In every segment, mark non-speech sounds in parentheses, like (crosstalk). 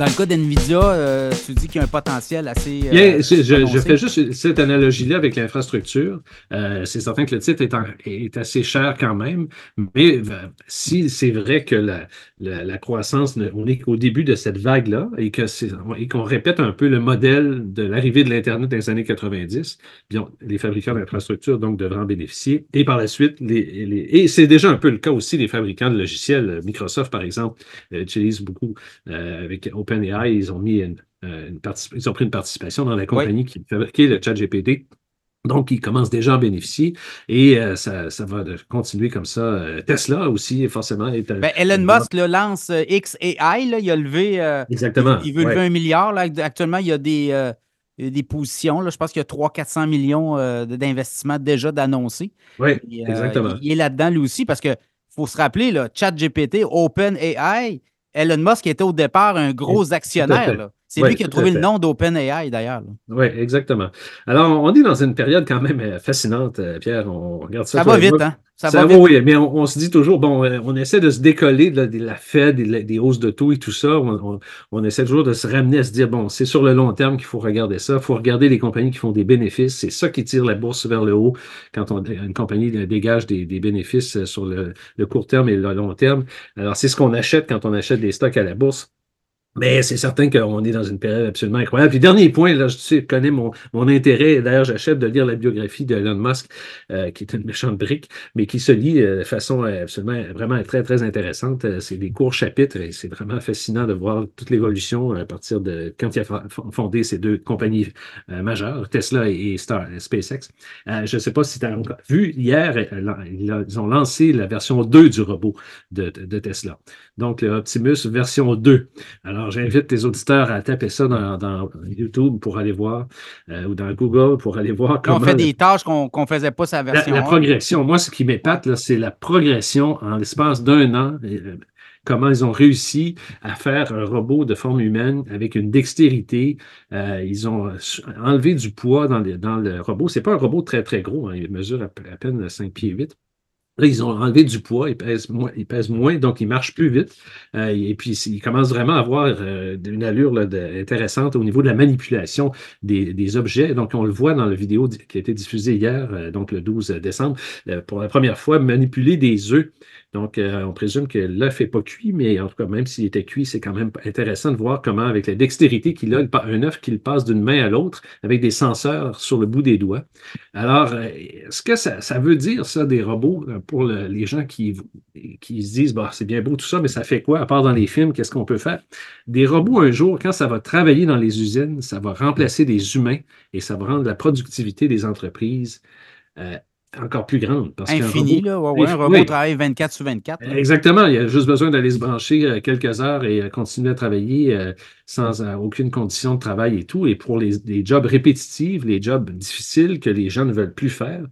Dans le cas d'NVIDIA, euh, tu dis qu'il y a un potentiel assez. euh, Bien, je, fais juste cette analogie-là avec l'infrastructure. Euh, c'est certain que le titre est, en- est assez cher quand même, mais si c'est vrai que la, la, la croissance, on est qu'au début de cette vague-là et que c'est- et qu'on répète un peu le modèle de l'arrivée de l'Internet dans les années 90, bien, les fabricants d'infrastructures donc devront en bénéficier. Et par la suite, les, les- et c'est déjà un peu le cas aussi des fabricants de logiciels. Microsoft, par exemple, utilise beaucoup avec OpenAI, ils ont mis une, euh, une ils ont pris une participation dans la compagnie qui fabriquait le chat GPT. Donc, ils commencent déjà à bénéficier et euh, ça, ça va continuer comme ça. Euh, Tesla aussi, forcément. Est, Ben, Elon Musk là, lance XAI. Là, il a levé. euh, Exactement. Il, il veut ouais. lever un milliard. Là. Actuellement, il y a des, euh, positions. Je pense qu'il y a 300-400 millions d'investissements déjà d'annoncés. Oui, exactement. il, il est là-dedans lui aussi parce que faut se rappeler, là, ChatGPT, OpenAI, Elon Musk était au départ un gros actionnaire. là. C'est Oui, lui qui a trouvé le nom d'OpenAI d'ailleurs. Oui, exactement. Alors, on est dans une période quand même euh, fascinante, euh, Pierre. On regarde ça. Ça va vite, moi. hein? Ça, Ça va vite. oui, mais on, on se dit toujours, bon, euh, on essaie de se décoller de la, de la Fed, des hausses de taux et tout ça. On, on- on essaie toujours de se ramener à se dire, bon, c'est sur le long terme qu'il faut regarder ça. Il faut regarder les compagnies qui font des bénéfices. C'est ça qui tire la bourse vers le haut quand on, une compagnie dégage des, des bénéfices sur le, le court terme et le long terme. Alors, c'est ce qu'on achète quand on achète des stocks à la bourse. Mais c'est certain qu'on est dans une période absolument incroyable. Puis dernier point, là, je connais mon, mon intérêt. D'ailleurs, j'achète de lire la biographie de Elon Musk, euh, qui est une méchante brique, mais qui se lit euh, de façon euh, absolument vraiment très, très intéressante. C'est des courts chapitres et c'est vraiment fascinant de voir toute l'évolution à partir de quand il a fondé ces deux compagnies majeures, Tesla et, Star, SpaceX. Je ne sais pas si tu as encore vu, hier, ils ont lancé la version 2 du robot de Tesla. Donc, le Optimus version 2. Alors, j'invite tes auditeurs à taper ça dans, dans YouTube pour aller voir, euh, ou dans Google pour aller voir comment. on fait des tâches qu'on ne faisait pas sa La, version. la 1. progression. Moi, ce qui m'épate, c'est la progression en l'espace d'un an. euh, Comment ils ont réussi à faire un robot de forme humaine avec une dextérité. Euh, ils ont enlevé du poids dans, le- dans le robot. C'est pas un robot très, très gros. hein. Il mesure à, à peine 5 pieds 8. Ils ont enlevé du poids, il pèse moins, moins donc il marche plus vite. Euh, et puis, il commence vraiment à avoir euh, une allure intéressante au niveau de la manipulation des, objets. Donc, on le voit dans la vidéo qui a été diffusée hier, euh, donc le 12 décembre, pour la première fois, manipuler des œufs. Donc, euh, on présume que l'œuf n'est pas cuit, mais en tout cas, même s'il était cuit, c'est quand même intéressant de voir comment, avec la dextérité qu'il a, un œuf qu'il passe d'une main à l'autre avec des senseurs sur le bout des doigts. Alors, euh, est-ce que ça, veut dire, ça, des robots, euh, pour le- les gens qui, se disent, bah, c'est bien beau tout ça, mais ça fait quoi, à part dans les films, qu'est-ce qu'on peut faire? Des robots, un jour, quand ça va travailler dans les usines, ça va remplacer des humains et ça va rendre la productivité des entreprises encore plus grande. Parce Infini, robot- là. Ouais, ouais, un Oui. robot travaille 24 sur 24. là. Exactement. Il y a juste besoin d'aller se brancher euh, quelques heures et euh, continuer à travailler euh, sans aucune condition de travail et tout. Et pour les, les jobs répétitifs, les jobs difficiles que les gens ne veulent plus faire,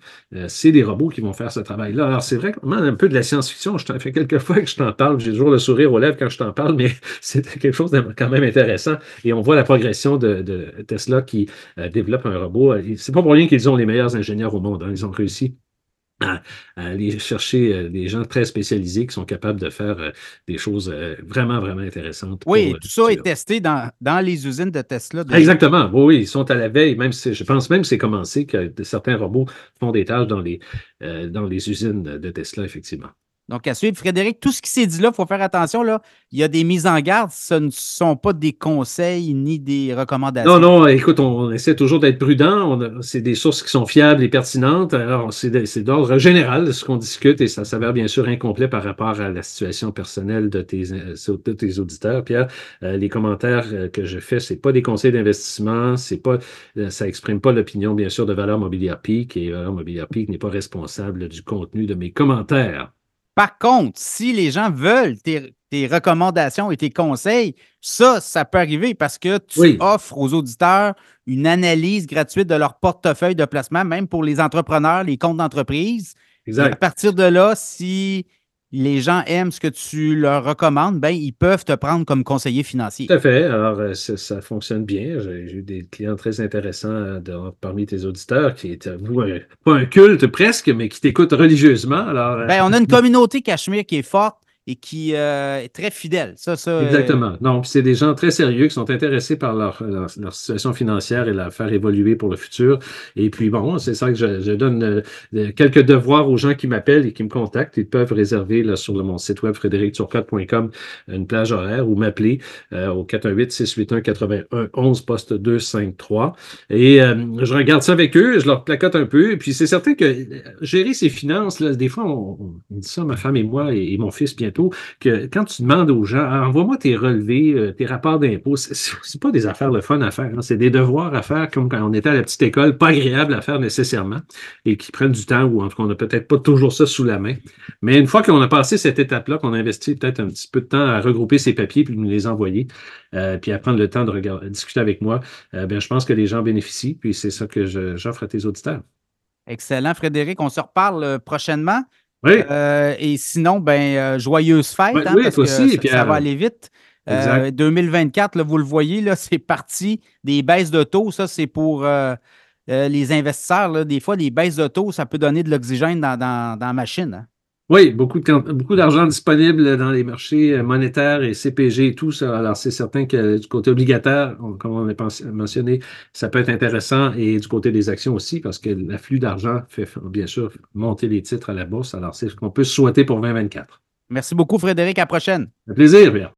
c'est des robots qui vont faire ce travail-là. Alors, c'est vraiment un peu de la science-fiction. Je t'en fais quelques (laughs) fois que je t'en parle. J'ai toujours le sourire aux lèvres quand je t'en parle, mais (laughs) c'est quelque chose de quand même intéressant. Et on voit la progression de, de Tesla qui développe un robot. C'est pas pour rien qu'ils ont les meilleurs ingénieurs au monde. hein. Ils ont réussi à, aller chercher euh, des gens très spécialisés qui sont capables de faire euh, des choses euh, vraiment, vraiment intéressantes. Oui, pour, tout ça est testé dans, dans les usines de Tesla. déjà. Exactement. Oui, oui, ils sont à la veille. Même si, je pense même que c'est commencé que de- certains robots font des tâches dans les, dans les usines de, de Tesla, effectivement. Donc, à suivre. Frédéric, tout ce qui s'est dit là, il faut faire attention. Là. Il y a des mises en garde. Ce ne sont pas des conseils ni des recommandations. Non, non, écoute, on, essaie toujours d'être prudent. C'est des sources qui sont fiables et pertinentes. Alors, c'est d'ordre général ce qu'on discute et ça s'avère bien sûr incomplet par rapport à la situation personnelle de tes, de tes auditeurs. Pierre, Euh, les commentaires euh, que je fais, c'est pas des conseils d'investissement, c'est pas, euh, ça exprime pas l'opinion, bien sûr, de Valeur Mobilière Peak et Valeur Mobilière Peak n'est pas responsable du contenu de mes commentaires. Par contre, si les gens veulent tes, tes recommandations et tes conseils, ça, ça peut arriver parce que tu Oui. offres aux auditeurs une analyse gratuite de leur portefeuille de placement, même pour les entrepreneurs, les comptes d'entreprise. À partir de là, si les gens aiment ce que tu leur recommandes, ben, ils peuvent te prendre comme conseiller financier. Tout à fait. Alors, euh, ça, ça fonctionne bien. J'ai eu des clients très intéressants euh, de- parmi tes auditeurs qui étaient, vous, un- pas un culte presque, mais qui t'écoutent religieusement. Alors, euh, Ben, on a une (laughs) communauté Cachemire qui est forte et qui euh, est très fidèle. Ça, ça, euh, Exactement. Non, c'est des gens très sérieux qui sont intéressés par leur, leur, situation financière et la faire évoluer pour le futur. Et puis, bon, c'est ça que je, je donne euh, quelques devoirs aux gens qui m'appellent et qui me contactent. Ils peuvent réserver là, sur mon site web frédéricturcotte.com une plage horaire ou m'appeler au 418-681-91 poste 253. Et je regarde ça avec eux, je leur placote un peu. Et puis, c'est certain que gérer ses finances, là, des fois, on, on dit ça, ma femme et moi et, et mon fils bientôt que quand tu demandes aux gens, ah, envoie-moi tes relevés, euh, tes rapports d'impôts, c'est pas des affaires de fun à faire, hein. c'est des devoirs à faire comme quand on était à la petite école, pas agréable à faire nécessairement et qui prennent du temps ou en tout cas on n'a peut-être pas toujours ça sous la main. Mais une fois qu'on a passé cette étape-là, qu'on a investi peut-être un petit peu de temps à regrouper ces papiers puis nous les envoyer, euh, puis à prendre le temps de discuter avec moi, euh, bien, je pense que les gens bénéficient, puis c'est ça que j'offre à tes auditeurs. Excellent, Frédéric. On se reparle prochainement. Oui. Euh, et sinon, ben, euh, joyeuse fête, oui, hein, oui, parce toi que aussi, ça, Pierre. ça va aller vite. Euh, 2024, là, vous le voyez, là, c'est parti. Des baisses de taux, ça, c'est pour euh, euh, les investisseurs. Là. Des fois, des baisses de taux, ça peut donner de l'oxygène dans, dans, dans, la machine. Hein. Oui, beaucoup, de, beaucoup d'argent disponible dans les marchés monétaires et CPG et tout ça. Alors, c'est certain que du côté obligataire, on, comme on a mentionné, ça peut être intéressant et du côté des actions aussi parce que l'afflux d'argent fait bien sûr monter les titres à la bourse. Alors, c'est ce qu'on peut souhaiter pour 2024. Merci beaucoup, Frédéric. À la prochaine. Un plaisir, bien.